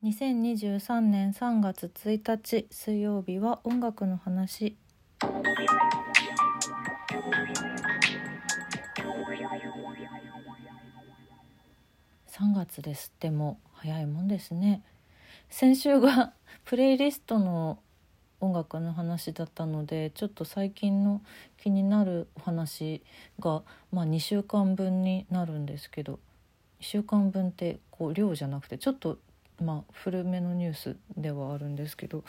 2023年3月1日水曜日は音楽の話。3月ですっても早いもんですね。先週が プレイリストの音楽の話だったのでちょっと最近の気になるお話が、まあ、2週間分になるんですけど1週間分ってこう量じゃなくてちょっとまあ古めのニュースではあるんですけど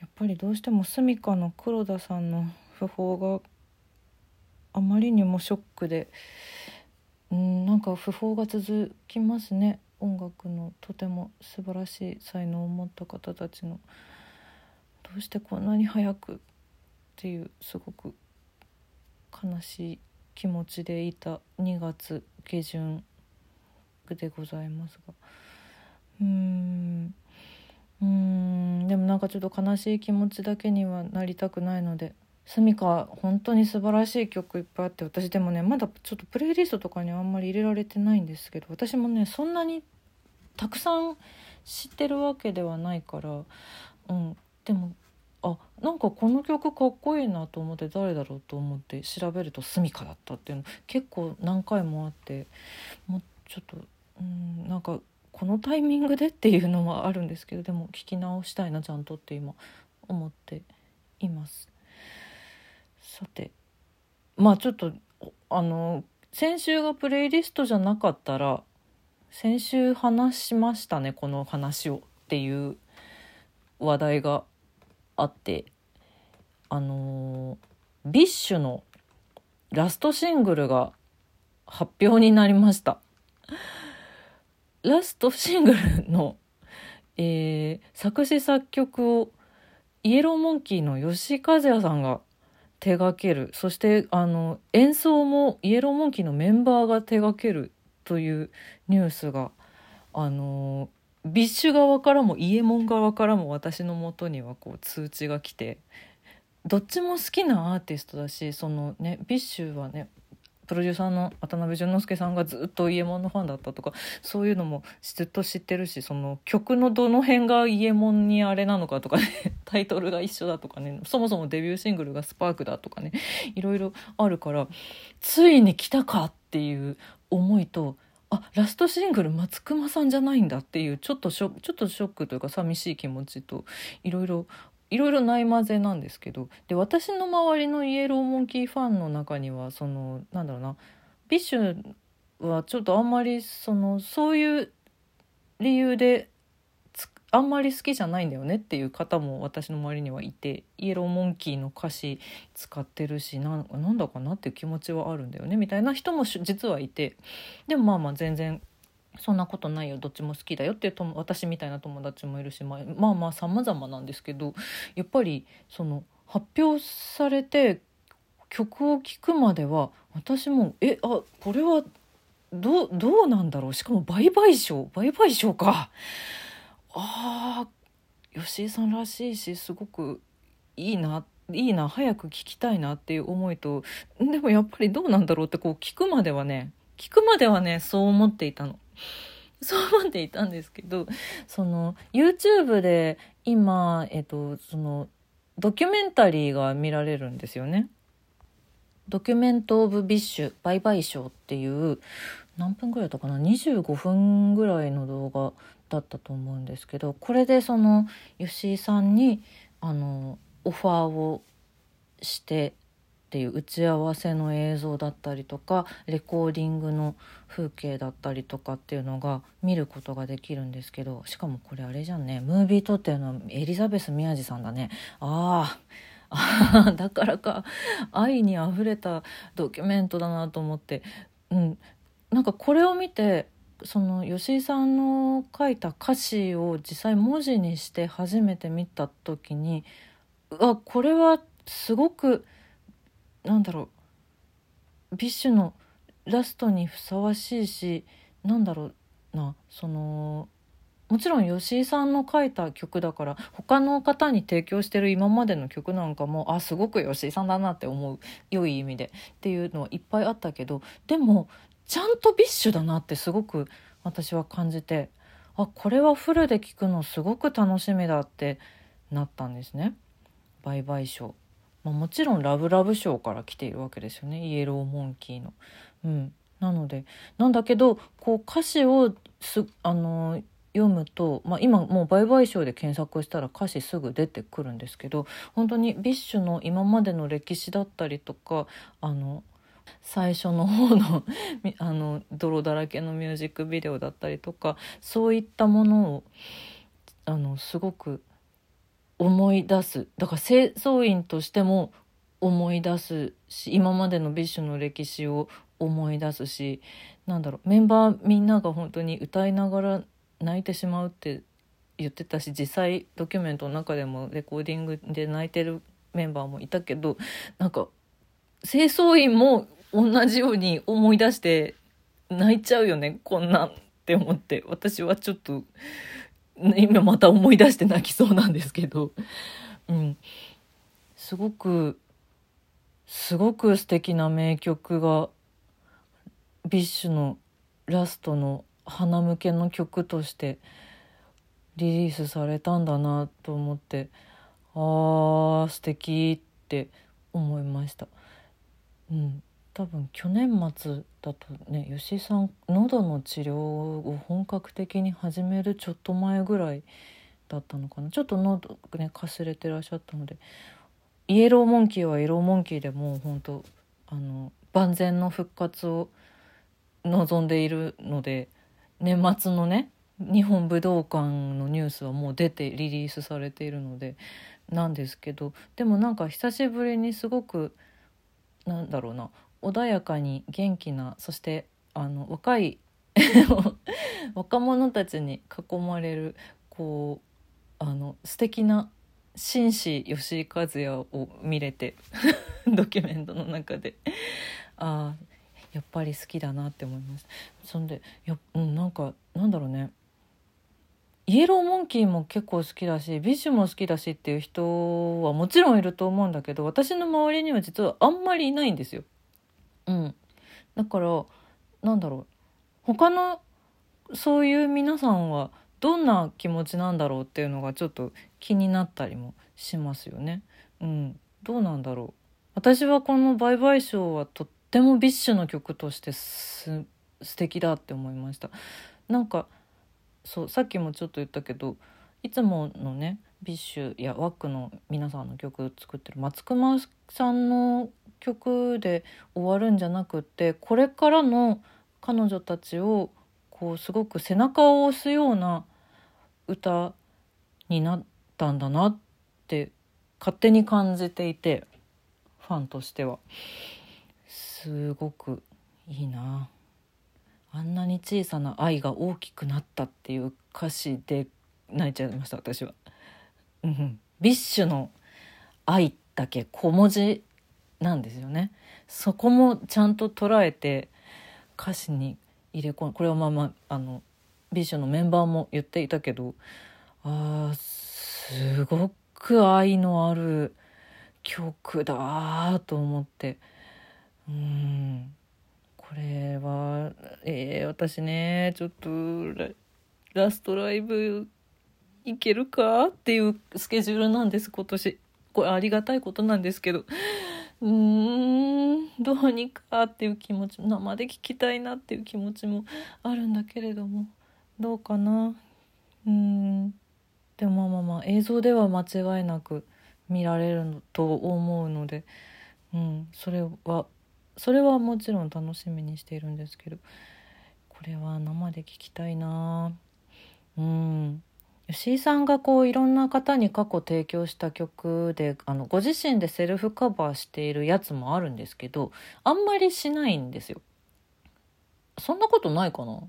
やっぱりどうしてもスミカの黒田さんの訃報があまりにもショックでうんなんか訃報が続きますね。音楽のとても素晴らしい才能を持った方たちの。どうしてこんなに早くっていうすごく悲しい気持ちでいた2月下旬でございますがうん。うん。でもなんかちょっと悲しい気持ちだけにはなりたくないので。スミカ本当に素晴らしい曲いっぱいあって私でもねまだちょっとプレイリストとかにあんまり入れられてないんですけど私もねそんなにたくさん知ってるわけではないからうん。でもあなんかこの曲かっこいいなと思って誰だろうと思って調べるとスミカだったっていうの結構何回もあってもうちょっとうんなんかこのタイミングでっていうのはあるんですけどでも聞き直したいなちゃんとって今思っています。さてまあちょっとあの先週がプレイリストじゃなかったら先週話しましたねこの話をっていう話題があってあの BiSH のラストシングルが発表になりました。ラストシングルの、えー作詞作曲を Yellow Monkey の吉井和哉さんが手掛ける。そしてあの演奏も Yellow Monkey のメンバーが手掛けるというニュースがあの BiSH 側からもイエモン側からも私のもとにはこう通知が来て。どっちも好きなアーティストだしそのね BiSH はねプロデューサーの渡辺淳之介さんがずっとイエモンのファンだったとかそういうのもずっと知ってるしその曲のどの辺がイエモンにあれなのかとかね タイトルが一緒だとかねそもそもデビューシングルが「スパークだとかねいろいろあるからついに来たかっていう思いとあラストシングル松隈さんじゃないんだっていうちょっとショちょっとショックというか寂しい気持ちといろいろいろいろないまぜなんですけどで私の周りの Yellow Monkey ファンの中にはそのなんだろうな BiSH はちょっとあんまりそのそういう理由であんまり好きじゃないんだよねっていう方も私の周りにはいて Yellow Monkey の歌詞使ってるしなんだかなっていう気持ちはあるんだよねみたいな人も実はいてでもまあまあ全然そんなことないよどっちも好きだよっていう私みたいな友達もいるし、まあ、まあまあ様々なんですけどやっぱりその発表されて曲を聴くまでは私もえあこれはどうどうなんだろう。しかも売買賞。売買賞か。あー吉井さんらしいしすごくいいないいな早く聞きたいなっていう思いとでもやっぱりどうなんだろうってこう聞くまではね聞くまではねそう思っていたの。そう思っていたんですけどその YouTube で今、えっと、そのドキュメンタリーが見られるんですよね。 Document of BiSH Bye-Bye Show っていう何分ぐらいだったかな？25分ぐらいの動画だったと思うんですけどこれでその吉井さんにあのオファーをしてっていう打ち合わせの映像だったりとかレコーディングの風景だったりとかっていうのが見ることができるんですけどしかもこれあれじゃんねムービー撮ってるのエリザベス宮治さんだね。ああ だからか愛にあふれたドキュメントだなと思って、うん、なんかこれを見てその吉井さんの書いた歌詞を実際文字にして初めて見た時にうわこれはすごくなんだろう。 BiSH のラストにふさわしいしなんだろうなそのもちろん吉井さんの書いた曲だから他の方に提供してる今までの曲なんかもあすごく吉井さんだなって思う良い意味でっていうのはいっぱいあったけどでもちゃんと BiSH だなってすごく私は感じてあこれはフルで聴くのすごく楽しみだってなったんですね。売買賞、まあ、もちろん LOVE LOVE SHOW から来ているわけですよね Yellow Monkey の。うん、なのでなんだけどこう歌詞をすあの読むと、まあ、今もう売買賞で検索したら歌詞すぐ出てくるんですけど本当に BiSH の今までの歴史だったりとかあの最初の方の あの泥だらけのミュージックビデオだったりとかそういったものをあのすごく思い出す。だから清掃員としても思い出すし今までの BiSH の歴史を思い出すしなんだろう。メンバーみんなが本当に歌いながら泣いてしまうって言ってたし実際ドキュメントの中でもレコーディングで泣いてるメンバーもいたけどなんか清掃員も同じように思い出して泣いちゃうよねこんなんって思って私はちょっと 今また思い出して泣きそうなんですけど、うん、すごくすごく素敵な名曲が BiSH のラストの花向けの曲としてリリースされたんだなと思ってあー素敵って思いました。うん。多分去年末だとね吉井さん喉の治療を本格的に始めるちょっと前ぐらいだったのかな。ちょっと喉ねかすれてらっしゃったのでイエローモンキーはイエローモンキーでもう本当あの万全の復活を望んでいるので年末のね日本武道館のニュースはもう出てリリースされているのでなんですけどでもなんか久しぶりにすごくなんだろうな穏やかに元気なそしてあの若い 若者たちに囲まれるこうあの素敵な紳士吉井和哉を見れて ドキュメントの中で。ああやっぱり好きだなって思いましたそんでや、うん、なんかなんだろうね。 Yellow Monkey も結構好きだし BiSH も好きだしっていう人はもちろんいると思うんだけど私の周りには実はあんまりいないんですよ。うん、だからなんだろう他のそういう皆さんはどんな気持ちなんだろうっていうのがちょっと気になったりもしますよね。うん、どうなんだろう私はこの「売買賞」はとっても BiSH の曲としてす素敵だって思いました。なんかそうさっきもちょっと言ったけどいつものね BiSH や WACK の皆さんの曲作ってる松隈さんの曲で終わるんじゃなくってこれからの彼女たちをこうすごく背中を押すような歌になったんだなって勝手に感じていてファンとしては。すごくいいな。あんなに小さな愛が大きくなったっていう歌詞で泣いちゃいました私は。うん、 BiSH の i だけ小文字なんですよね。そこもちゃんと捉えて歌詞に入れ込んこれはまあまああの BiSH のメンバーも言っていたけどあすごく愛のある曲だと思って。うん。これはえー、私ねちょっとラストライブ行けるかっていうスケジュールなんです今年。これありがたいことなんですけど。うーんどうにかっていう気持ち生で聞きたいなっていう気持ちもあるんだけれども。どうかな？うん。でもまあまあまあ映像では間違いなく見られると思うので、うん、それはそれはもちろん楽しみにしているんですけど。これは生で聞きたいな。うん。吉井さんがこういろんな方に過去提供した曲であのご自身でセルフカバーしているやつもあるんですけどあんまりしないんですよ。そんなことないかな？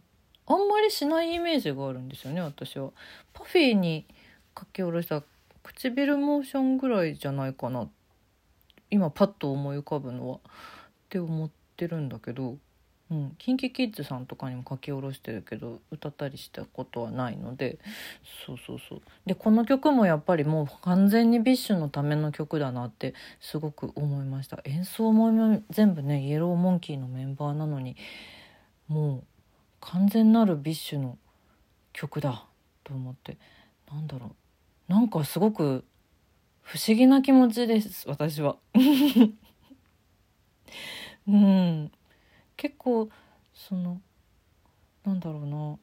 あんまりしないイメージがあるんですよね私は。パフィーに書き下ろした唇モーションぐらいじゃないかな今パッと思い浮かぶのはって思ってるんだけどうん、KinKiKids さんとかにも書き下ろしてるけど歌ったりしたことはないのでそうそうそう。でこの曲もやっぱりもう完全に BiSH のための曲だなってすごく思いました。演奏も全部ねイエローモンキーのメンバーなのにもう完全なる BiSH の曲だと思って。なんだろう。なんかすごく不思議な気持ちです私は。うん。結構そのなんだろうな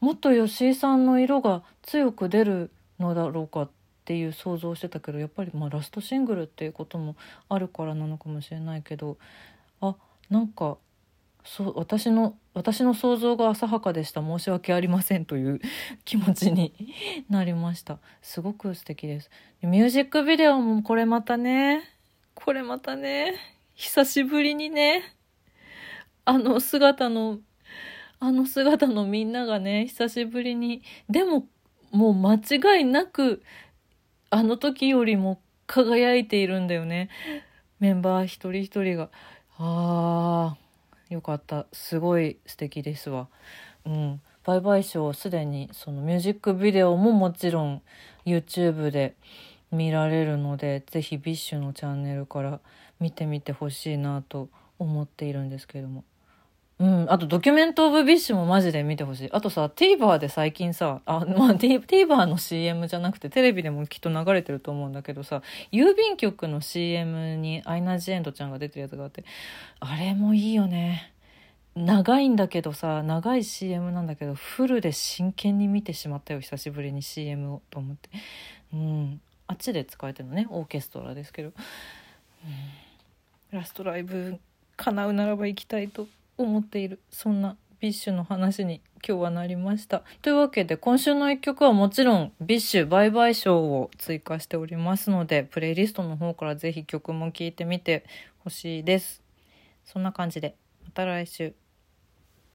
もっと吉井さんの色が強く出るのだろうかっていう想像してたけどやっぱりまあラストシングルっていうこともあるからなのかもしれないけどあなんかそう私の私の想像が浅はかでした。申し訳ありませんという 気持ちに なりました。すごく素敵です。ミュージックビデオもこれまたねこれまたね久しぶりにねあの姿のあの姿のみんながね久しぶりにでももう間違いなくあの時よりも輝いているんだよね。メンバー一人一人が。あーよかった。すごい素敵ですわ。うん。売買賞すでにそのミュージックビデオももちろん YouTube で見られるので是非 BiSH のチャンネルから見てみてほしいなと思っているんですけども。うん、あと Document of BiSH もマジで見てほしい。あとさ、TVer で最近さ、あ、まあ、TVer の CM じゃなくてテレビでもきっと流れてると思うんだけどさ、郵便局の CM にアイナ・ジ・エンドちゃんが出てるやつがあって、あれもいいよね。長いんだけどさ、長い CM なんだけど、フルで真剣に見てしまったよ、久しぶりに CM をと思って。うん。あっちで使えてるのね、オーケストラですけど。うん、ラストライブ叶うならば行きたいと思っているそんな BiSH の話に今日はなりました。というわけで今週の一曲はもちろん BiSH Bye-Bye Show を追加しておりますのでプレイリストの方から是非曲も聴いてみてほしいです。そんな感じでまた来週。